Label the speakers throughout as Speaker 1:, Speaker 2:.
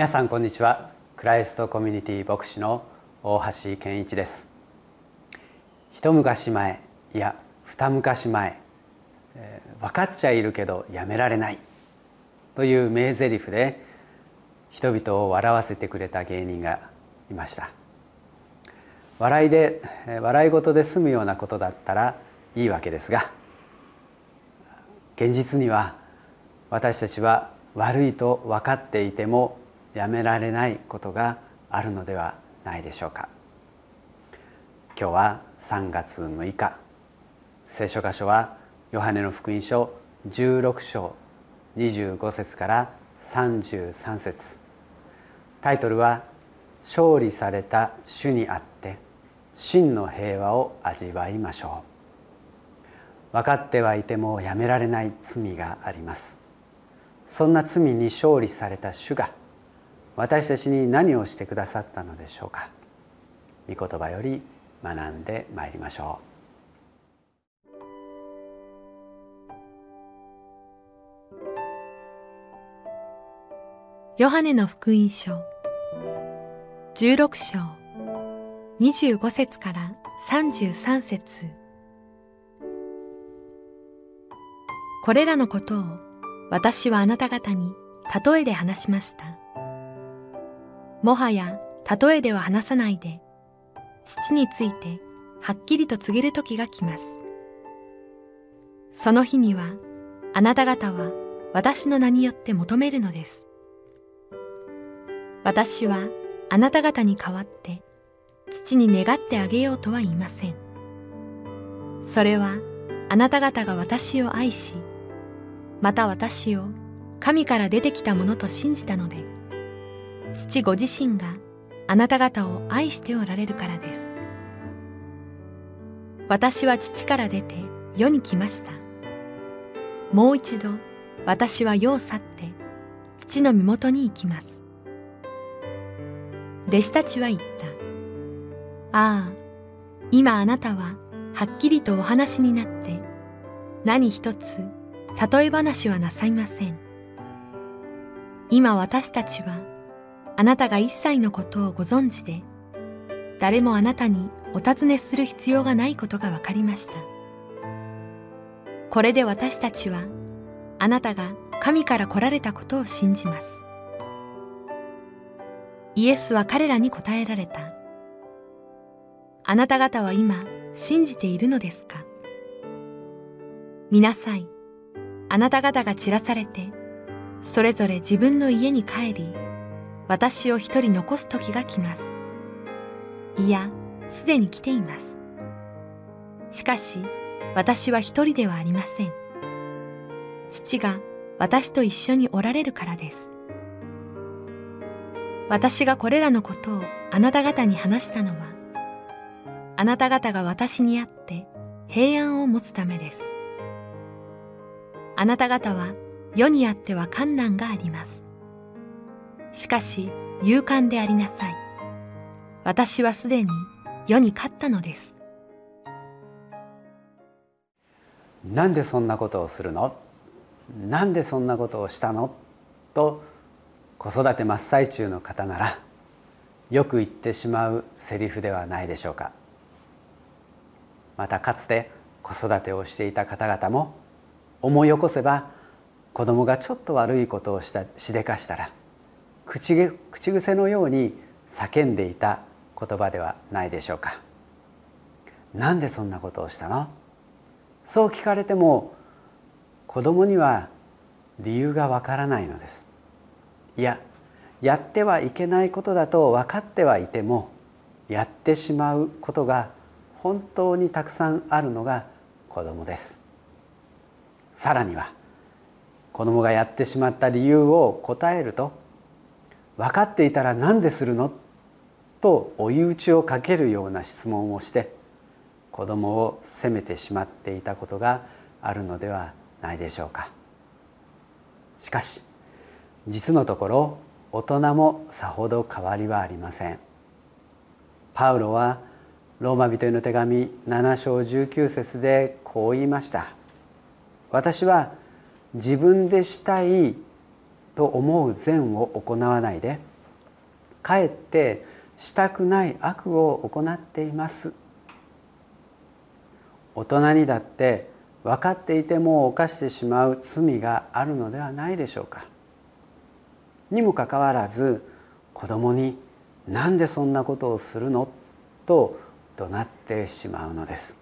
Speaker 1: 皆さんこんにちは。クライストコミュニティ牧師の大橋健一です。一昔前いや二昔前、えー、分かっちゃいるけどやめられない。という名台詞で人々を笑わせてくれた芸人がいました。笑いで笑い事で済むようなことだったらいいわけですが現実には私たちは悪いと分かっていてもやめられないことがあるのではないでしょうか。今日は3月6日。聖書箇所はヨハネの福音書16章25節から33節。タイトルは「勝利された主にあって真の平和を味わいましょう」分かってはいてもやめられない罪があります。そんな罪に勝利された主が私たちに何をしてくださったのでしょうか。御言葉より学んでまいりましょ
Speaker 2: う。ヨハネの福音書。16章。25節から33節。これらのことを私はあなた方に例えで話しました。もはや例えでは話さないで、父についてはっきりと告げる時が来ます。その日には、あなた方は私の名によって求めるのです。私はあなた方に代わって父に願ってあげようとは言いません。それはあなた方が私を愛し、また私を神から出てきたものと信じたので、父ご自身があなた方を愛しておられるからです。私は父から出て世に来ました。もう一度私は世を去って父の身元に行きます。弟子たちは言った。ああ、今あなたははっきりとお話になって何一つ例え話はなさいません。今私たちはあなたが一切のことをご存知で、誰もあなたにお尋ねする必要がないことが分かりました。これで私たちは、あなたが神から来られたことを信じます。イエスは彼らに答えられた。あなた方は今信じているのですか？見なさい。あなた方が散らされて、それぞれ自分の家に帰り、私を一人残す時が来ます。いや、すでに来ています。しかし、私は一人ではありません。父が私と一緒におられるからです。私がこれらのことをあなた方に話したのは、あなた方が私にあって平安を持つためです。あなた方は世にあっては困難があります。しかし勇敢でありなさい。私はすでに世に勝ったのです。
Speaker 1: なんでそんなことをするの？なんでそんなことをしたの？と子育て真っ最中の方ならよく言ってしまうセリフではないでしょうかまたかつて子育てをしていた方々も思い起こせば子供がちょっと悪いことをしたしでかしたら口癖のように叫んでいた言葉ではないでしょうか。なんでそんなことをしたの？そう聞かれても子供には理由がわからないのです。いややってはいけないことだと分かってはいてもやってしまうことが本当にたくさんあるのが子供です。さらには子供がやってしまった理由を答えると分かっていたら何でするの？と追い打ちをかけるような質問をして子供を責めてしまっていたことがあるのではないでしょうか。しかし実のところ大人もさほど変わりはありません。パウロはローマ人への手紙7章19節でこう言いました私は自分でしたいと思う善を行わないでかえってしたくない悪を行っています。大人にだって分かっていても犯してしまう罪があるのではないでしょうか。にもかかわらず子供に「なんでそんなことをするの?」と怒鳴ってしまうのです。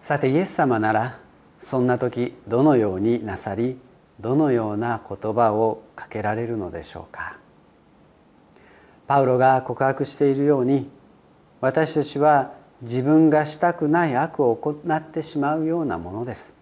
Speaker 1: さてイエス様ならそんな時どのようになさりどのような言葉をかけられるのでしょうか？パウロが告白しているように私たちは自分がしたくない悪を行ってしまうようなものです。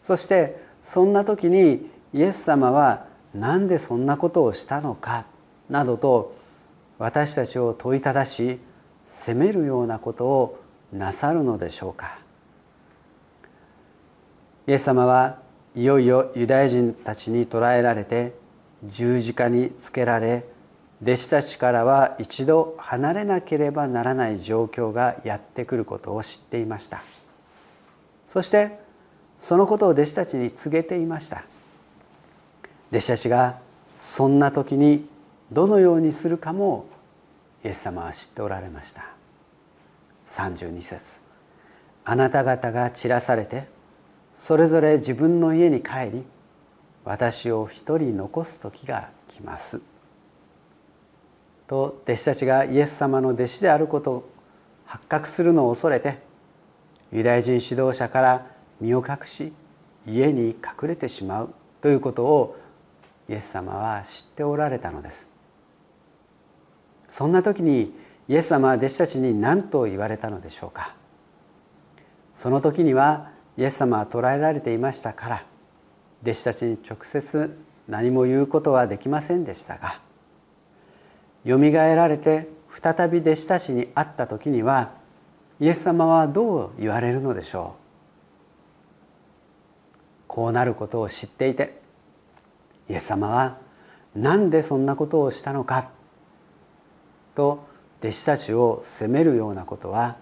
Speaker 1: そしてそんな時にイエス様は何でそんなことをしたのか？などと私たちを問いただし責めるようなことをなさるのでしょうか？イエス様はいよいよユダヤ人たちに捕らえられて十字架につけられ弟子たちからは一度離れなければならない状況がやってくることを知っていました。そしてそのことを弟子たちに告げていました。弟子たちがそんな時にどのようにするかもイエス様は知っておられました。32節。あなた方が散らされてそれぞれ自分の家に帰り私を一人残す時が来ます」と弟子たちがイエス様の弟子であることを発覚するのを恐れてユダヤ人指導者から身を隠し家に隠れてしまうということをイエス様は知っておられたのです。そんな時にイエス様は弟子たちに何と言われたのでしょうか。その時にはイエス様は捕らえられていましたから弟子たちに直接何も言うことはできませんでしたがよみがえられて再び弟子たちに会った時にはイエス様はどう言われるのでしょう？こうなることを知っていてイエス様は何でそんなことをしたのかと弟子たちを責めるようなことは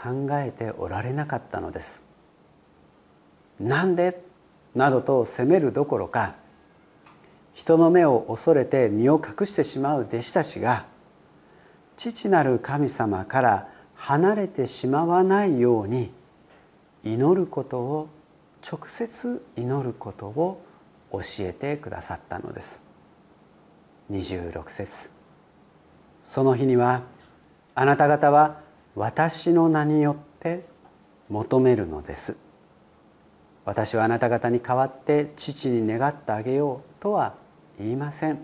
Speaker 1: 考えておられなかったのです。なんで？などと責めるどころか人の目を恐れて身を隠してしまう弟子たちが父なる神様から離れてしまわないように祈ることを直接祈ることを教えてくださったのです。26節。その日にはあなた方は私の名によって求めるのです。私はあなた方に代わって父に願ってあげようとは言いません。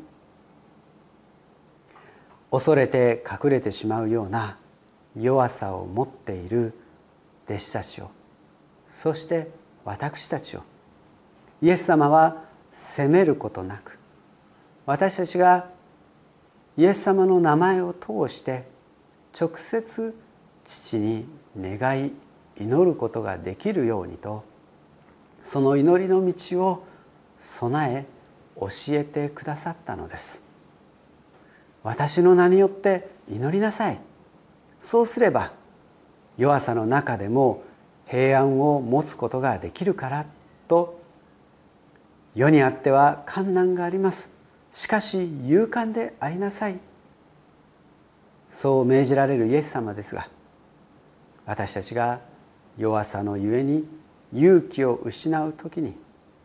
Speaker 1: 恐れて隠れてしまうような弱さを持っている弟子たちをそして私たちを。イエス様は責めることなく私たちがイエス様の名前を通して直接父に願い祈ることができるようにとその祈りの道を備え教えてくださったのです。私の名によって祈りなさい。そうすれば弱さの中でも平安を持つことができるからと。世にあっては困難があります。しかし勇敢でありなさい。そう命じられるイエス様ですが私たちが弱さのゆえに勇気を失う時に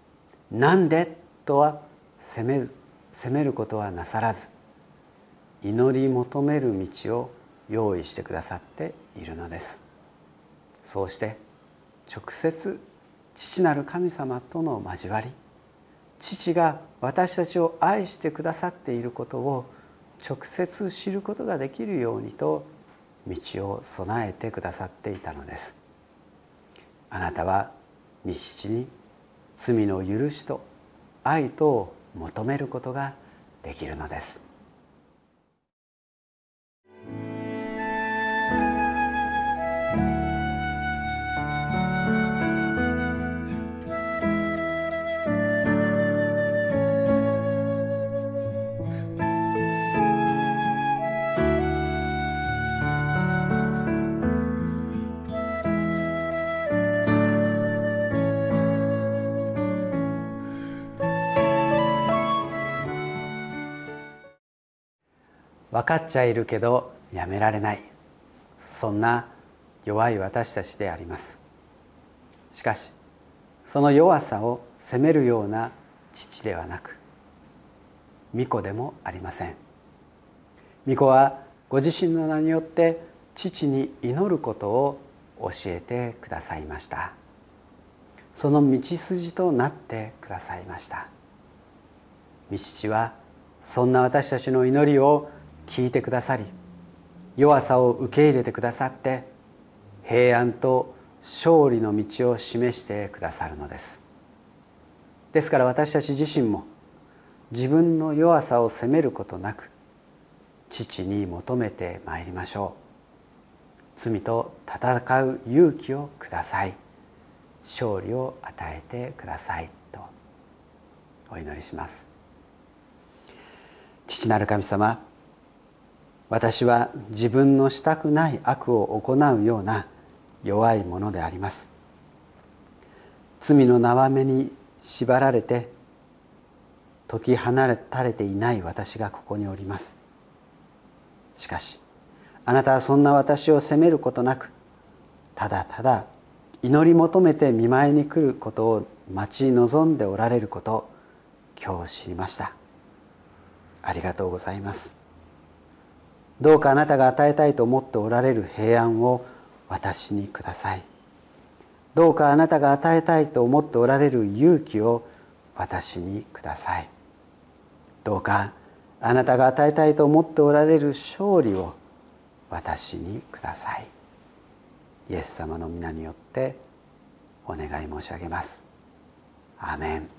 Speaker 1: 「なんで?」とは責め責めることはなさらず祈り求める道を用意してくださっているのですそうして直接父なる神様との交わり父が私たちを愛してくださっていることを直接知ることができるようにと道を備えてくださっていたのですあなたは道に罪の許しと愛とを求めることができるのです。分かっちゃいるけどやめられない。そんな弱い私たちであります。しかしその弱さを責めるような父ではなく巫女でもありません。巫女はご自身の名によって父に祈ることを教えてくださいました。その道筋となってくださいました。御父はそんな私たちの祈りを聞いてくださり弱さを受け入れてくださって平安と勝利の道を示してくださるのです。ですから私たち自身も自分の弱さを責めることなく父に求めてまいりましょう。罪と戦う勇気をください。勝利を与えてください。とお祈りします。父なる神様私は自分のしたくない悪を行うような弱いものであります。罪の縄目に縛られて解き放たれていない私がここにおります。しかしあなたはそんな私を責めることなくただただ祈り求めて見舞いに来ることを待ち望んでおられること今日知りました。ありがとうございます。どうかあなたが与えたいと思っておられる平安を私にください。どうかあなたが与えたいと思っておられる勇気を私にください。どうかあなたが与えたいと思っておられる勝利を私にください。イエス様の皆によってお願い申し上げます。アーメン。